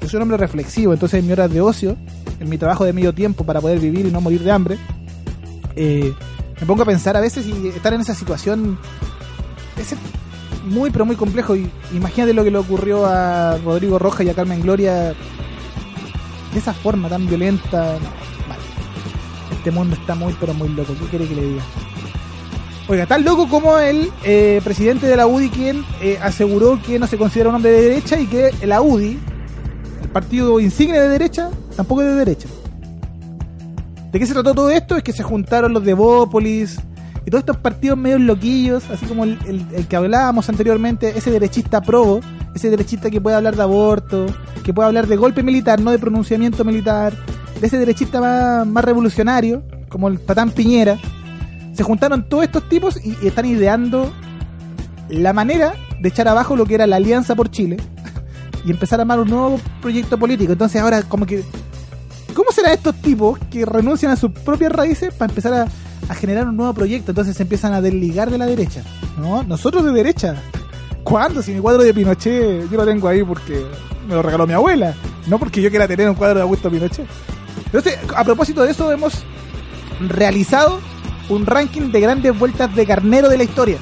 yo soy un hombre reflexivo, entonces en mi horas de ocio, en mi trabajo de medio tiempo para poder vivir y no morir de hambre, eh, me pongo a pensar a veces y estar en esa situación muy pero muy complejo y imagínate lo que le ocurrió a Rodrigo Roja y a Carmen Gloria de esa forma tan violenta Vale. este mundo está muy pero muy loco ¿qué quiere que le diga? Oiga, tan loco como el eh, presidente de la UDI quien eh, aseguró que no se considera un hombre de derecha y que la UDI, el partido insigne de derecha, tampoco es de derecha. ¿De qué se trató todo esto? Es que se juntaron los de Bópolis todos estos partidos medio loquillos, así como el, que hablábamos anteriormente, ese derechista probo, ese derechista que puede hablar de aborto, que puede hablar de golpe militar, no de pronunciamiento militar, de ese derechista más, más revolucionario, como el Tatán Piñera. Se juntaron todos estos tipos y, y están ideando la manera de echar abajo lo que era la Alianza por Chile y empezar a armar un nuevo proyecto político. Entonces ahora como que ¿Cómo serán estos tipos que renuncian a sus propias raíces para empezar a, a generar un nuevo proyecto? Entonces se empiezan a desligar de la derecha. ¿No? Nosotros de derecha. ¿Cuándo? Si mi cuadro de Pinochet yo lo tengo ahí porque me lo regaló mi abuela. No porque yo quiera tener un cuadro de Augusto Pinochet. Entonces, a propósito de eso, hemos realizado un ranking de grandes vueltas de carnero de la historia.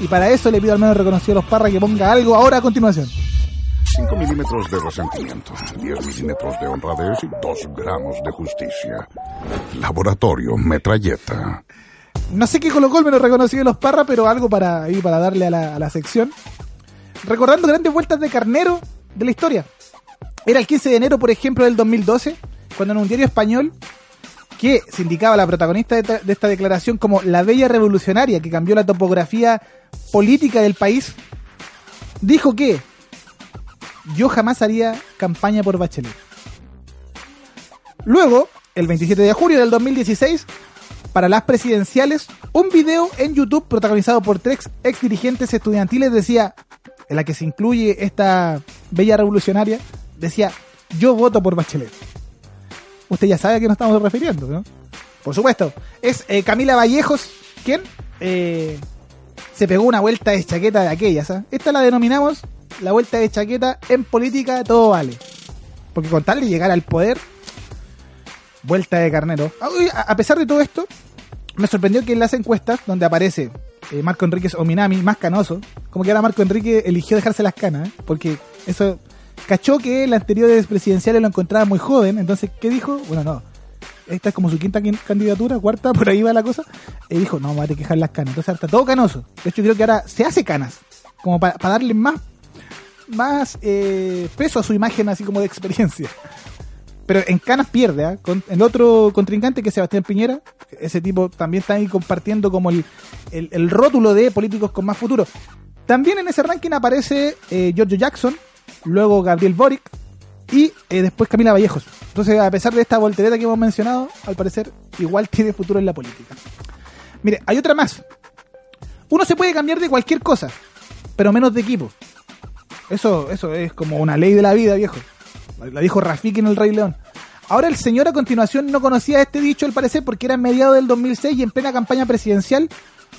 Y para eso le pido al menos reconocido a los parras que ponga algo ahora a continuación. 5 milímetros de resentimiento, 10 milímetros de honradez y 2 gramos de justicia. Laboratorio Metralleta. No sé qué colocó el menos reconocido de los parras, pero algo para ahí para darle a la, sección. Recordando grandes vueltas de carnero de la historia. Era el 15 de enero, por ejemplo, del 2012, cuando en un diario español que se indicaba la protagonista de esta declaración como la bella revolucionaria que cambió la topografía política del país, dijo que yo jamás haría campaña por Bachelet. Luego, el 27 de julio del 2016, para las presidenciales, un video en YouTube protagonizado por tres ex dirigentes estudiantiles decía, en la que se incluye esta bella revolucionaria, decía, yo voto por Bachelet. Usted ya sabe a qué nos estamos refiriendo, ¿no? Por supuesto, es eh, Camila Vallejos, quien eh, se pegó una vuelta de chaqueta de aquellas. ¿ah? Esta la denominamos la vuelta de chaqueta en política todo vale. Porque con tal de llegar al poder, vuelta de carnero. Ah, A pesar de todo esto, me sorprendió que en las encuestas, donde aparece eh, Marco Enríquez o Minami, más canoso, como que ahora Marco Enrique eligió dejarse las canas, ¿eh? porque eso cachó que el anterior presidenciales lo encontraba muy joven, entonces, ¿qué dijo? Bueno, no, esta es como su quinta quin- candidatura, cuarta, por ahí va la cosa, y dijo, no, me voy a tener que dejar las canas, entonces está todo canoso. De hecho, creo que ahora se hace canas, como para darle más, más eh, peso a su imagen, así como de experiencia. Pero en Canas pierde, ¿ah? Con el otro contrincante que es Sebastián Piñera, ese tipo también está ahí compartiendo como el, el, el rótulo de políticos con más futuro. También en ese ranking aparece eh, Giorgio Jackson, luego Gabriel Boric y eh, después Camila Vallejos. Entonces, a pesar de esta voltereta que hemos mencionado, al parecer igual tiene futuro en la política. Mire, hay otra más. Uno se puede cambiar de cualquier cosa, pero menos de equipo. Eso, eso es como una ley de la vida, viejo. La dijo Rafiki en El Rey León. Ahora el señor a continuación no conocía este dicho al parecer porque era en mediados del 2006 y en plena campaña presidencial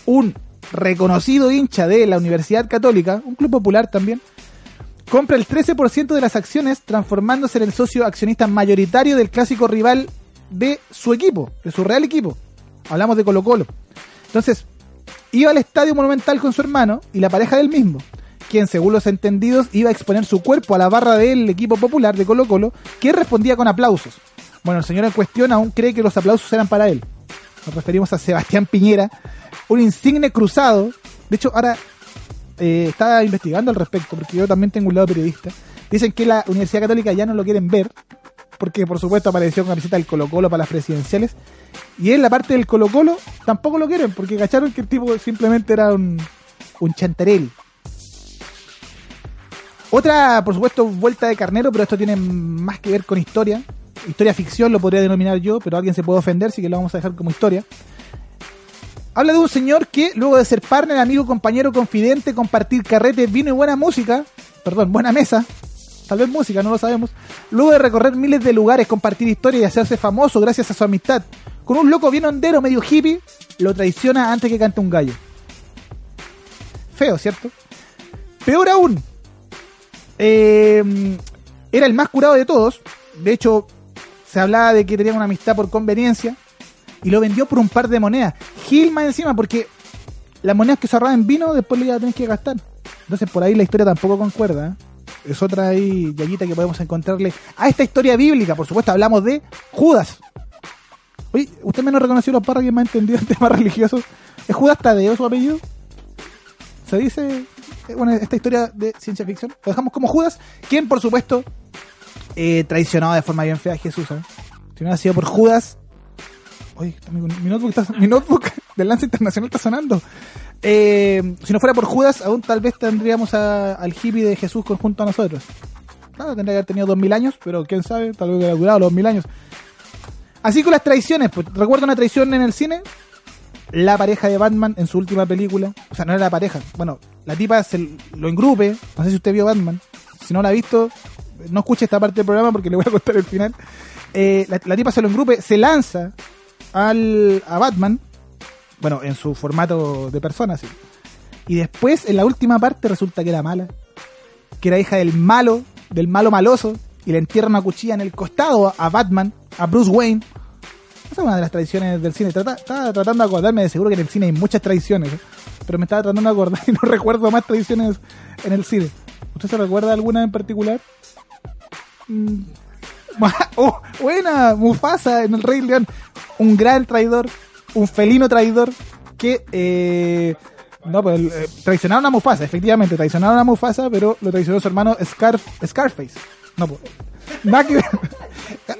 un reconocido hincha de la Universidad Católica, un club popular también, compra el 13% de las acciones transformándose en el socio accionista mayoritario del clásico rival de su equipo, de su real equipo. Hablamos de Colo Colo. Entonces, iba al estadio monumental con su hermano y la pareja del mismo, quien según los entendidos iba a exponer su cuerpo a la barra del equipo popular de Colo Colo, que respondía con aplausos. Bueno, el señor en cuestión aún cree que los aplausos eran para él. Nos referimos a Sebastián Piñera, un insigne cruzado. De hecho, ahora eh, estaba investigando al respecto, porque yo también tengo un lado periodista. Dicen que la Universidad Católica ya no lo quieren ver, porque por supuesto apareció con la visita del Colo Colo para las presidenciales. Y en la parte del Colo Colo tampoco lo quieren, porque cacharon que el tipo simplemente era un, un chantarel. Otra, por supuesto, vuelta de carnero, pero esto tiene más que ver con historia. Historia ficción lo podría denominar yo, pero alguien se puede ofender, así que lo vamos a dejar como historia. Habla de un señor que, luego de ser partner, amigo, compañero, confidente, compartir carrete, vino y buena música, perdón, buena mesa, tal vez música, no lo sabemos, luego de recorrer miles de lugares, compartir historias y hacerse famoso gracias a su amistad, con un loco bien hondero, medio hippie, lo traiciona antes que cante un gallo. Feo, ¿cierto? Peor aún, eh, era el más curado de todos, de hecho, se hablaba de que tenían una amistad por conveniencia, y lo vendió por un par de monedas. Gil más encima, porque las monedas que se ahorraba en vino después le iba a tener que gastar. Entonces por ahí la historia tampoco concuerda. ¿eh? Es otra ahí, yayita que podemos encontrarle a esta historia bíblica. Por supuesto, hablamos de Judas. Oye, ¿usted me no reconoció los parras que ha entendido en temas religiosos? ¿Es Judas Tadeo su apellido? Se dice, bueno, esta historia de ciencia ficción. Lo dejamos como Judas, quien por supuesto eh, traicionaba de forma bien fea a Jesús. ¿eh? Si no hubiera sido por Judas, Oye, mi, notebook, está- notebook del Lance Internacional está sonando. Eh, si no fuera por Judas, aún tal vez tendríamos a- al hippie de Jesús con- junto a nosotros. Claro, tendría que haber tenido dos mil años, pero quién sabe, tal vez hubiera durado los mil años. Así con las traiciones, pues, recuerdo una traición en el cine. La pareja de Batman en su última película. O sea, no era la pareja. Bueno, la tipa se lo engrupe. No sé si usted vio Batman. Si no la ha visto, no escuche esta parte del programa porque le voy a contar el final. Eh, la, la tipa se lo engrupe, se lanza al, a Batman. Bueno, en su formato de persona, sí. Y después, en la última parte, resulta que era mala. Que era hija del malo, del malo maloso. Y le entierra una cuchilla en el costado a Batman, a Bruce Wayne. Esa es una de las tradiciones del cine. Estaba tratando de acordarme, de seguro que en el cine hay muchas tradiciones. ¿eh? Pero me estaba tratando de acordar y no recuerdo más tradiciones en el cine. ¿Usted se recuerda alguna en particular? Mm. Oh, buena, Mufasa en el Rey León. Un gran traidor, un felino traidor que... Eh, no, pues eh, traicionaron a Mufasa, efectivamente, traicionaron a Mufasa, pero lo traicionó su hermano Scar, Scarface. No, pues, nada que ver.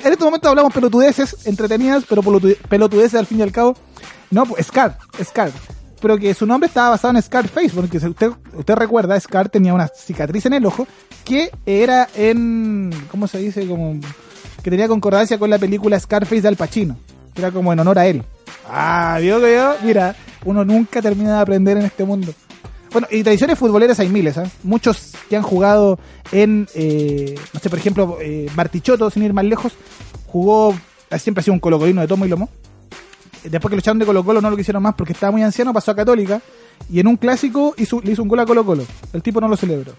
En este momento hablamos pelotudeces entretenidas, pero pelotu- pelotudeces al fin y al cabo. No, pues Scar, Scar. Pero que su nombre estaba basado en Scarface, porque si usted, usted recuerda, Scar tenía una cicatriz en el ojo que era en. ¿Cómo se dice? Como. Que tenía concordancia con la película Scarface de Al Pacino. que Era como en honor a él. Ah, vio que yo. Mira, uno nunca termina de aprender en este mundo. Bueno, y tradiciones futboleras hay miles, ¿ah? Muchos que han jugado en, eh, no sé, por ejemplo, eh, Bartichotto, sin ir más lejos, jugó, siempre ha sido un colocolino de tomo y lomo. Después que lo echaron de Colo Colo no lo quisieron más porque estaba muy anciano, pasó a Católica y en un clásico hizo, le hizo un gol a Colo Colo. El tipo no lo celebró.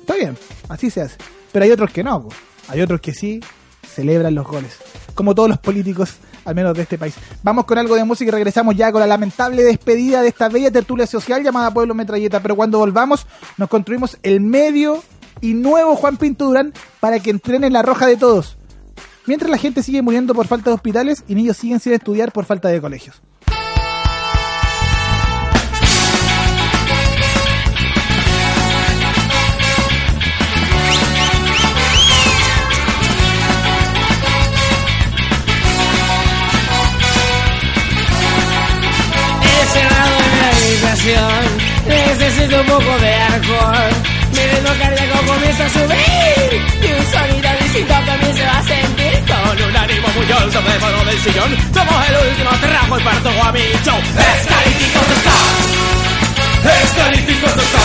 Está bien, así se hace. Pero hay otros que no, hay otros que sí celebran los goles. Como todos los políticos, al menos de este país. Vamos con algo de música y regresamos ya con la lamentable despedida de esta bella tertulia social llamada Pueblo Metralleta. Pero cuando volvamos, nos construimos el medio y nuevo Juan Pinto Durán para que entrene la roja de todos. Mientras la gente sigue muriendo por falta de hospitales y niños siguen sin estudiar por falta de colegios. Necesito un poco de alcohol. Mi ritmo cardíaco comienza a subir. Y un sonido distinto también se va a sentir. Con un ánimo muy alto me paro del sillón. Somos el último trago y parto a mi show. Escalítico está. Escalítico está.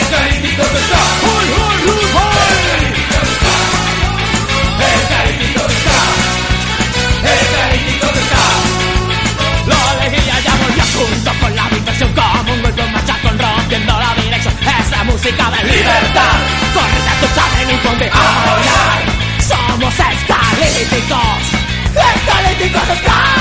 Escalítico está. ¡Hoy, hoy, hoy, hoy! de. Somos escalíticos, escalíticos, escalíticos.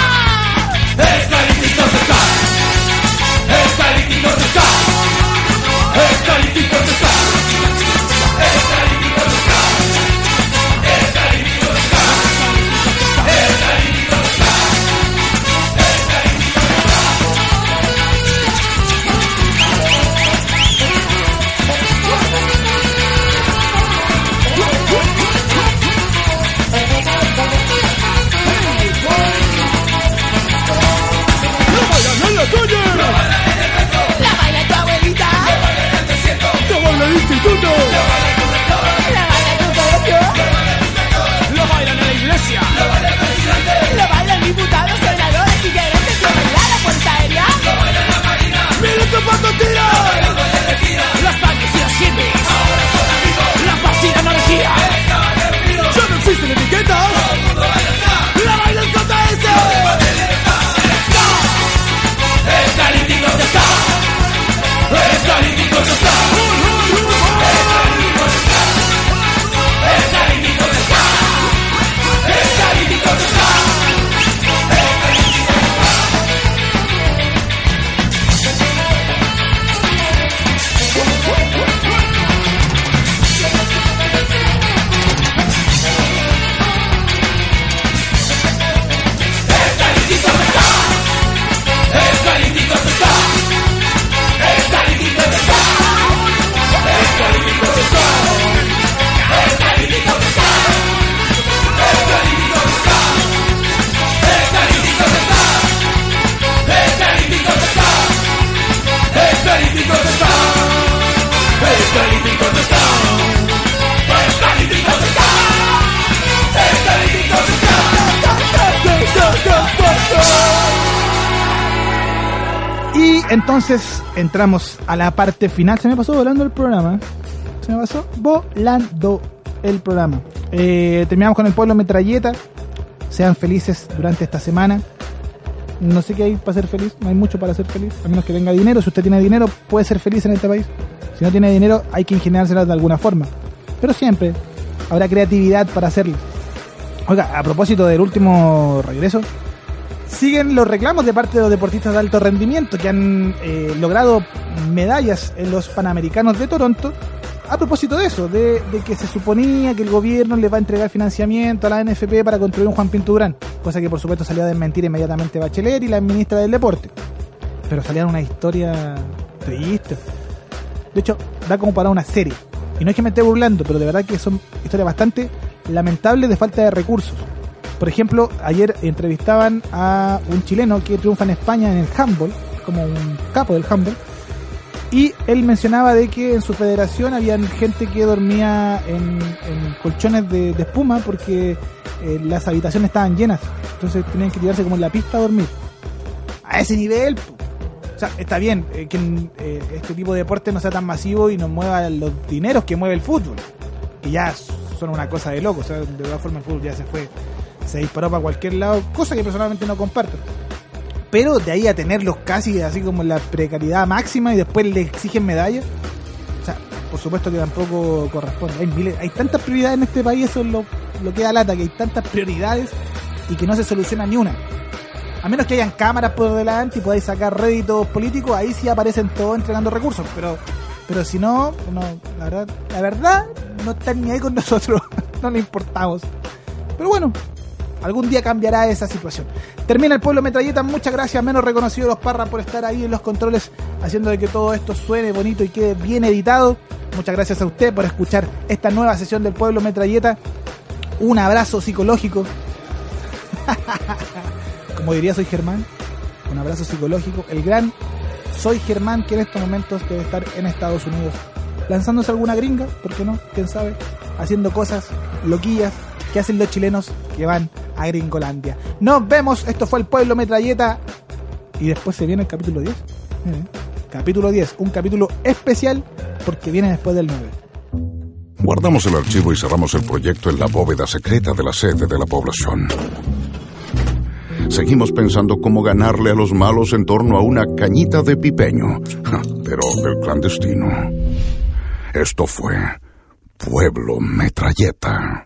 Entonces entramos a la parte final. Se me pasó volando el programa. Se me pasó volando el programa. Eh, terminamos con el pueblo metralleta. Sean felices durante esta semana. No sé qué hay para ser feliz. No hay mucho para ser feliz. A menos que tenga dinero. Si usted tiene dinero, puede ser feliz en este país. Si no tiene dinero, hay que ingeniársela de alguna forma. Pero siempre habrá creatividad para hacerlo. Oiga, a propósito del último regreso, siguen los reclamos de parte de los deportistas de alto rendimiento que han eh, logrado medallas en los Panamericanos de Toronto. A propósito de eso, de, que se suponía que el gobierno le va a entregar financiamiento a la NFP para construir un Juan Pinto Durán, cosa que por supuesto salió a desmentir inmediatamente Bachelet y la ministra del Deporte. Pero salían una historia triste. De hecho, da como para una serie. Y no es que me esté burlando, pero de verdad que son historias bastante lamentables de falta de recursos. Por ejemplo, ayer entrevistaban a un chileno que triunfa en España en el handball, como un capo del handball, y él mencionaba de que en su federación había gente que dormía en, colchones de, espuma porque eh, las habitaciones estaban llenas, entonces tenían que tirarse como en la pista a dormir. A ese nivel, o sea, está bien eh, que eh, este tipo de deporte no sea tan masivo y no mueva los dineros que mueve el fútbol, que ya son una cosa de loco, o sea, de todas formas el fútbol ya se fue, se disparó para cualquier lado, cosa que personalmente no comparto. Pero de ahí a tenerlos casi así como la precariedad máxima y después le exigen medallas, o sea, por supuesto que tampoco corresponde. Hay, miles, hay tantas prioridades en este país, eso es lo, lo que da lata, que hay tantas prioridades y que no se soluciona ni una. A menos que hayan cámaras por delante y podáis sacar réditos políticos, ahí sí aparecen todos entregando recursos, pero pero si no, no la verdad, la verdad no están ni ahí con nosotros, no le importamos. Pero bueno, algún día cambiará esa situación. Termina el pueblo metralleta, muchas gracias, menos reconocido los Parras por estar ahí en los controles, haciendo de que todo esto suene bonito y quede bien editado. Muchas gracias a usted por escuchar esta nueva sesión del pueblo metralleta. Un abrazo psicológico. Como diría soy Germán, un abrazo psicológico. El gran soy Germán, que en estos momentos debe estar en Estados Unidos. Lanzándose alguna gringa, ¿por qué no? ¿Quién sabe? Haciendo cosas loquillas que hacen los chilenos que van a Gringolandia. Nos vemos, esto fue el Pueblo Metralleta. Y después se viene el capítulo 10. Eh, Capítulo 10, un capítulo especial porque viene después del 9. Guardamos el archivo y cerramos el proyecto en la bóveda secreta de la sede de la población. Seguimos pensando cómo ganarle a los malos en torno a una cañita de pipeño, pero del clandestino. Esto fue Pueblo Metralleta.